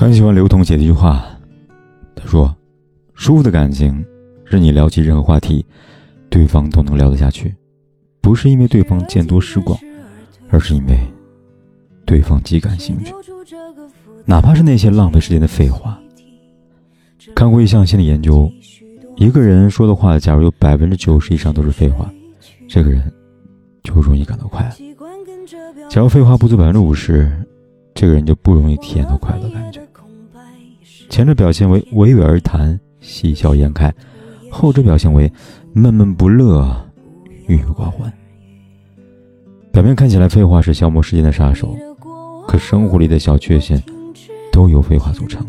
很喜欢刘同写的一句话，他说：“舒服的感情是你聊起任何话题，对方都能聊得下去，不是因为对方见多识广，而是因为对方极感兴趣，哪怕是那些浪费时间的废话。”看过一项心理研究，一个人说的话，假如有百分之九十以上都是废话，这个人就容易感到快乐；假如废话不足百分之五十，这个人就不容易体验到快乐感觉。前者表现为娓娓而谈、喜笑颜开，后者表现为闷闷不乐、郁郁寡欢。表面看起来废话是消磨时间的杀手，可生活里的小确幸都由废话组成。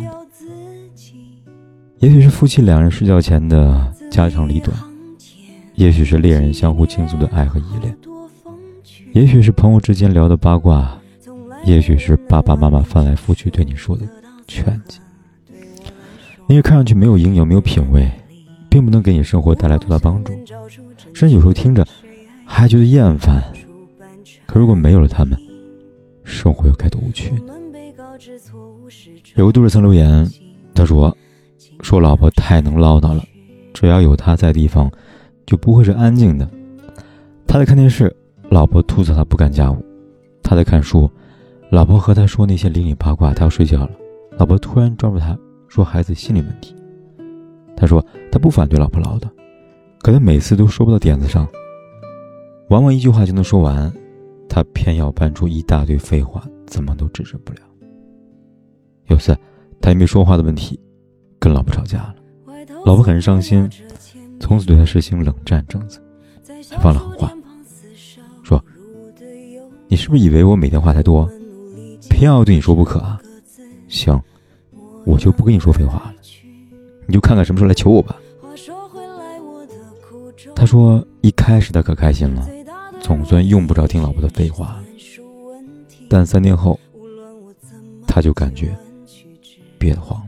也许是夫妻两人睡觉前的家长里短，也许是恋人相互倾诉的爱和依恋，也许是朋友之间聊的八卦，也许是爸爸妈妈翻来覆去对你说的劝解。因为看上去没有营养、没有品味，并不能给你生活带来多大帮助，甚至有时候听着还觉得厌烦。可如果没有了他们，生活又该多无趣？有个读者曾留言，他说：“说老婆太能唠叨了，只要有他在地方，就不会是安静的。他在看电视，老婆吐槽他不干家务；他在看书，老婆和他说那些邻里八卦。他要睡觉了，老婆突然抓住他。”说孩子心理问题，他说他不反对老婆唠叨，可他每次都说不到点子上，往往一句话就能说完，他偏要搬出一大堆废话，怎么都制止不了。有次他因为说话的问题跟老婆吵架了，老婆很伤心，从此对他实行冷战政策，还放了狠话，说你是不是以为我每天话太多，偏要对你说不可啊？行。我就不跟你说废话了，你就看看什么时候来求我吧。他说一开始他可开心了，总算用不着听老婆的废话。但三天后，他就感觉憋得慌了。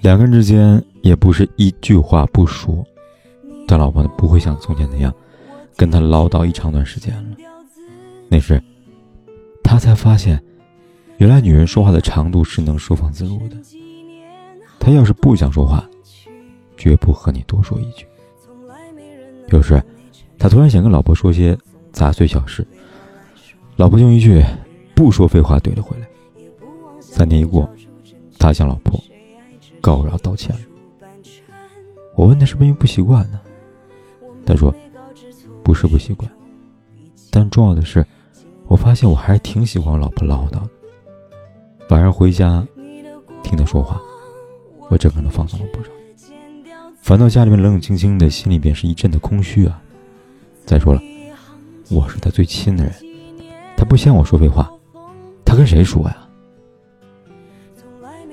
两个人之间也不是一句话不说，但老婆不会像从前那样跟他唠叨一长段时间了。那时，他才发现。原来女人说话的长度是能收放自如的。她要是不想说话，绝不和你多说一句。有时，他突然想跟老婆说些杂碎小事，老婆用一句“不说废话”怼了回来。三天一过，他向老婆告饶道歉。我问他是不是因为不习惯呢？他说：“不是不习惯，但重要的是，我发现我还是挺喜欢老婆唠叨的。”晚上回家，听他说话，我整个人都放松了不少。反倒家里面冷冷清清的，心里边是一阵的空虚啊。再说了，我是他最亲的人，他不嫌我说废话，他跟谁说呀？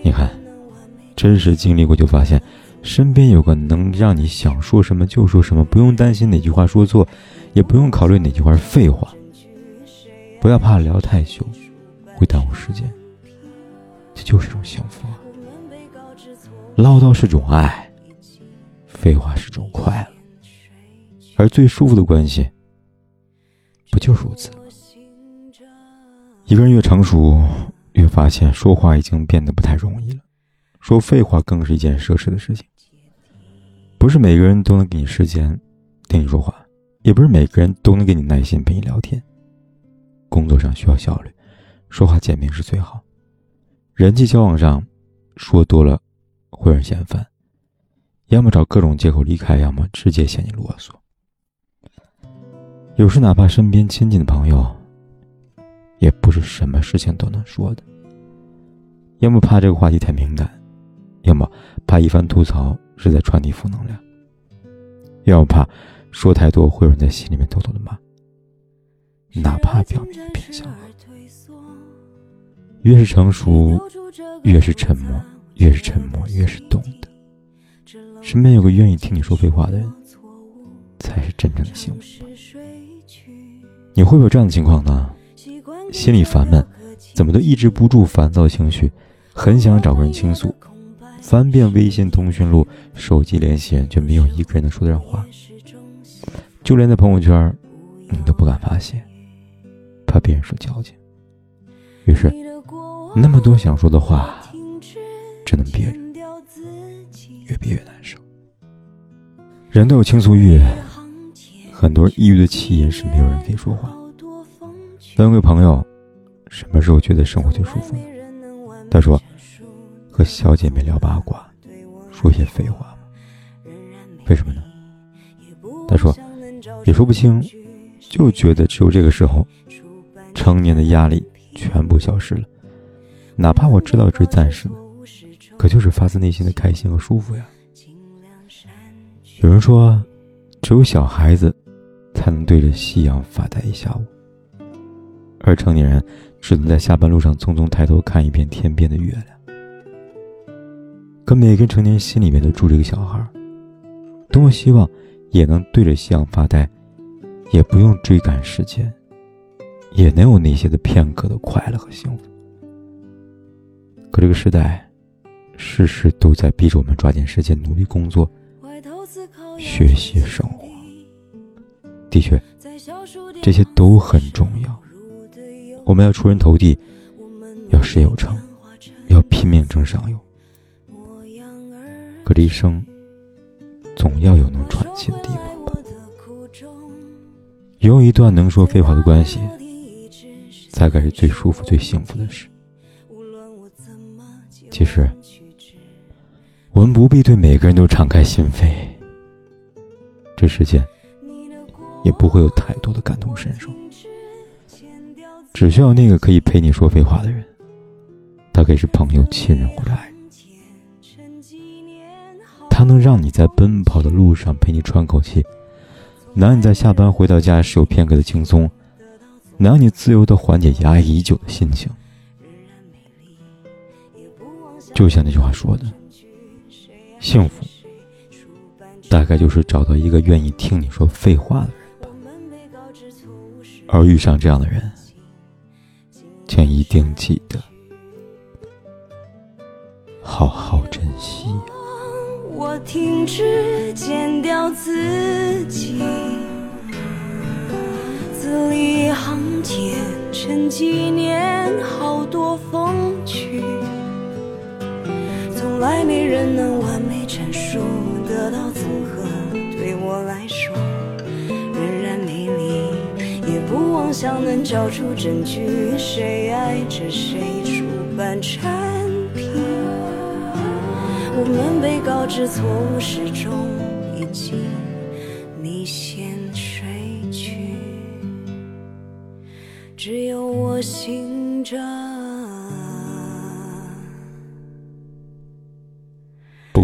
你看，真实经历过就发现，身边有个能让你想说什么就说什么，不用担心哪句话说错，也不用考虑哪句话是废话。不要怕聊太久，会耽误时间。就是种幸福！唠叨是种爱，废话是种快乐，而最舒服的关系，不就是如此？一个人越成熟，越发现说话已经变得不太容易了，说废话更是一件奢侈的事情。不是每个人都能给你时间听你说话，也不是每个人都能给你耐心陪你聊天。工作上需要效率，说话简明是最好。人际交往上，说多了会让人嫌烦，要么找各种借口离开，要么直接嫌你啰嗦。有时哪怕身边亲近的朋友，也不是什么事情都能说的。要么怕这个话题太敏感，要么怕一番吐槽是在传递负能量，要么怕说太多会有人在心里面偷偷的骂，哪怕表面偏向了。越是成熟，越是沉默；越是沉默，越是懂得。身边有个愿意听你说废话的人，才是真正的幸福。你会不会有这样的情况呢？心里烦闷，怎么都抑制不住烦躁情绪，很想找个人倾诉。翻遍微信通讯录、手机联系人，却没有一个人能说得上话。就连在朋友圈，你都不敢发泄，怕别人说矫情。于是，那么多想说的话，只能憋着，越憋越难受。人都有倾诉欲，很多抑郁的起因是没有人可以说话。问位朋友，什么时候觉得生活最舒服？他说。和小姐妹聊八卦，说些废话吗？为什么呢？他说也说不清，就觉得只有这个时候，成年的压力全部消失了。哪怕我知道这是暂时的，可就是发自内心的开心和舒服呀。有人说，只有小孩子才能对着夕阳发呆一下午，而成年人只能在下班路上匆匆抬头看一遍天边的月亮。可每个成年人心里面都住着一个小孩，多么希望也能对着夕阳发呆，也不用追赶时间，也能有那些的片刻的快乐和幸福。可这个时代，事事都在逼着我们抓紧时间努力工作、学习、生活。的确，这些都很重要。我们要出人头地，要事业有成，要拼命争上游。可这一生，总要有能喘气的地方吧。有一段能说废话的关系，大概是最舒服、最幸福的事。其实，我们不必对每个人都敞开心扉，这世间也不会有太多的感同身受。只需要那个可以陪你说废话的人，他可以是朋友、亲人或者爱人。他能让你在奔跑的路上陪你喘口气，能让你在下班回到家时有片刻的轻松，能让你自由的缓解压抑已久的心情。就像那句话说的，幸福大概就是找到一个愿意听你说废话的人吧。而遇上这样的人，请一定记得好好珍惜。我停止剪掉自己，字里行间沉几年，好多风趣，能完美阐述得到综合，对我来说仍然美丽，也不妄想能找出证据，谁爱着谁出版产品。我们被告知错误始终已经你先睡去，只有我醒着。